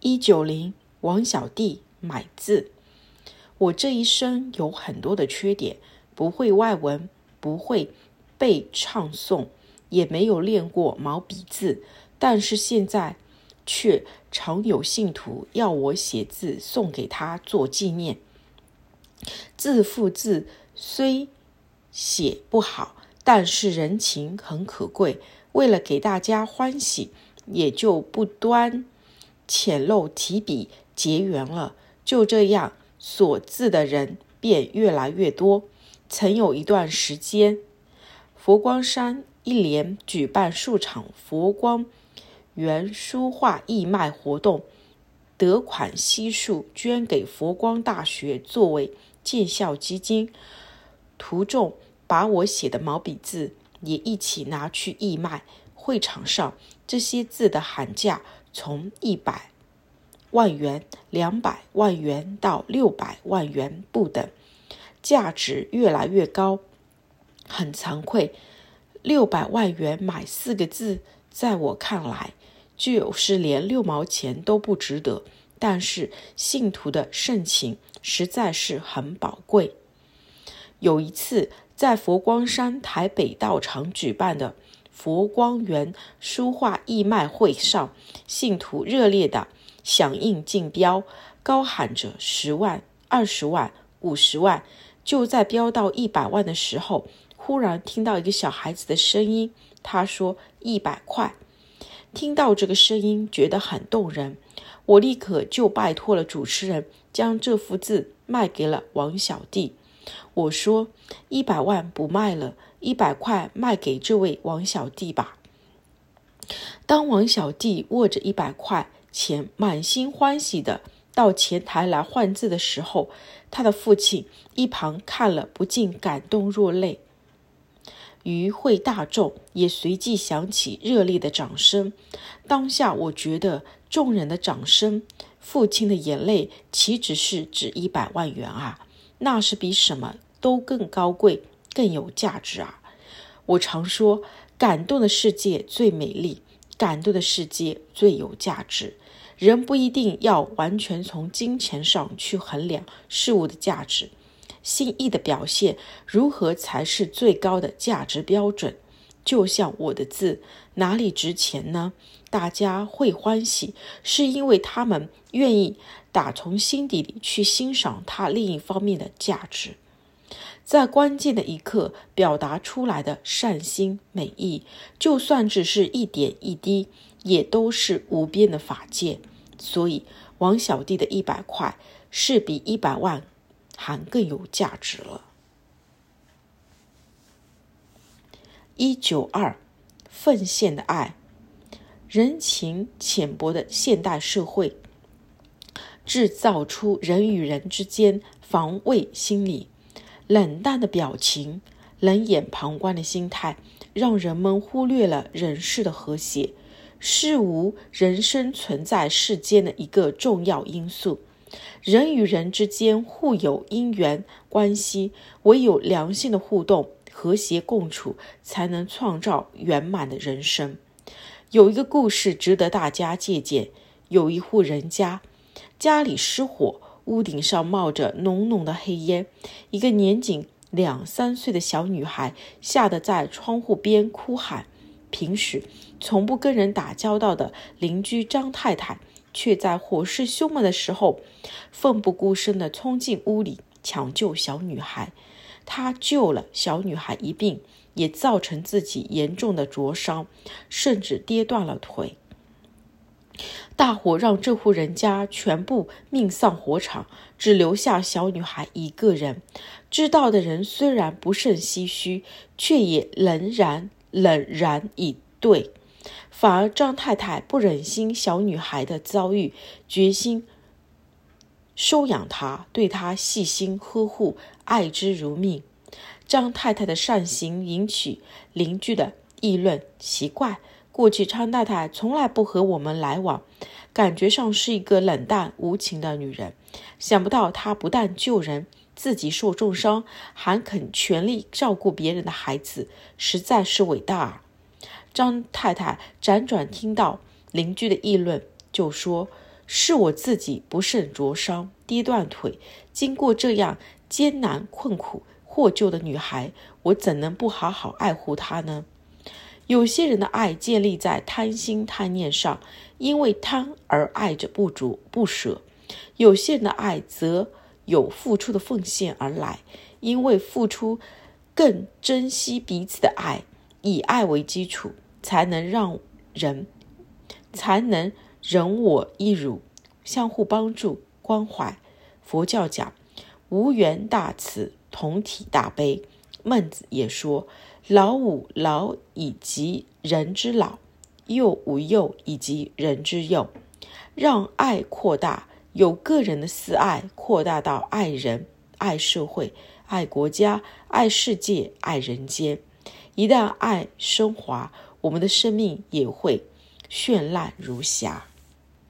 一九零王小弟买字。我这一生有很多的缺点，不会外文，不会背唱诵，也没有练过毛笔字，但是现在却常有信徒要我写字送给他做纪念。字复字虽写不好，但是人情很可贵，为了给大家欢喜，也就不端浅陋提笔结缘了。就这样。所字的人便越来越多。曾有一段时间，佛光山一连举办数场佛光缘书画义卖活动，得款悉数捐给佛光大学作为建校基金。途中把我写的毛笔字也一起拿去义卖。会场上这些字的喊价从一百。万元、两百万元到六百万元不等，价值越来越高。很惭愧，六百万元买四个字，在我看来，就是连六毛钱都不值得。但是信徒的盛情实在是很宝贵。有一次，在佛光山台北道场举办的佛光缘书画义卖会上，信徒热烈的。响应竞标，高喊着十万、二十万、五十万。就在标到一百万的时候，忽然听到一个小孩子的声音，他说：“一百块。”听到这个声音，觉得很动人。我立刻就拜托了主持人，将这幅字卖给了王小弟。我说：“一百万不卖了，一百块卖给这位王小弟吧。”当王小弟握着一百块。钱满心欢喜地到前台来换字的时候，他的父亲一旁看了不禁感动落泪。与会大众也随即响起热烈的掌声。当下我觉得众人的掌声，父亲的眼泪，岂止是值一百万元啊？那是比什么都更高贵、更有价值啊！我常说，感动的世界最美丽。感动的世界最有价值。人不一定要完全从金钱上去衡量事物的价值，心意的表现如何才是最高的价值标准？就像我的字，哪里值钱呢？大家会欢喜，是因为他们愿意打从心底里去欣赏他另一方面的价值。在关键的一刻表达出来的善心美意，就算只是一点一滴，也都是无边的法界。所以，王小弟的一百块是比一百万还更有价值了。一九二，奉献的爱，人情浅薄的现代社会，制造出人与人之间防卫心理。冷淡的表情，冷眼旁观的心态，让人们忽略了人世的和谐，是无人生存在世间的一个重要因素。人与人之间互有因缘关系，唯有良性的互动、和谐共处，才能创造圆满的人生。有一个故事值得大家借鉴：有一户人家，家里失火。屋顶上冒着浓浓的黑烟，一个年仅两三岁的小女孩吓得在窗户边哭喊。平时从不跟人打交道的邻居张太太，却在火势凶猛的时候，奋不顾身地冲进屋里抢救小女孩。他救了小女孩一命，也造成自己严重的灼伤，甚至跌断了腿。大火让这户人家全部命丧火场，只留下小女孩一个人。知道的人虽然不胜唏嘘，却也冷然冷然以对。反而张太太不忍心小女孩的遭遇，决心收养她，对她细心呵护，爱之如命。张太太的善行引起邻居的议论，奇怪。过去张太太从来不和我们来往，感觉上是一个冷淡无情的女人。想不到她不但救人，自己受重伤，还肯全力照顾别人的孩子，实在是伟大啊！张太太辗转听到邻居的议论，就说：“是我自己不慎灼伤，跌断腿。经过这样艰难困苦获救的女孩，我怎能不好好爱护她呢？有些人的爱建立在贪心贪念上，因为贪而爱着不足不舍；有些人的爱则有付出的奉献而来，因为付出更珍惜彼此的爱，以爱为基础，才能让人才能人我一如，相互帮助关怀。佛教讲无缘大慈，同体大悲。孟子也说。老吾老以及人之老，幼吾幼以及人之幼。让爱扩大，由个人的私爱扩大到爱人、爱社会、爱国家、爱世界、爱人间。一旦爱升华，我们的生命也会绚烂如霞。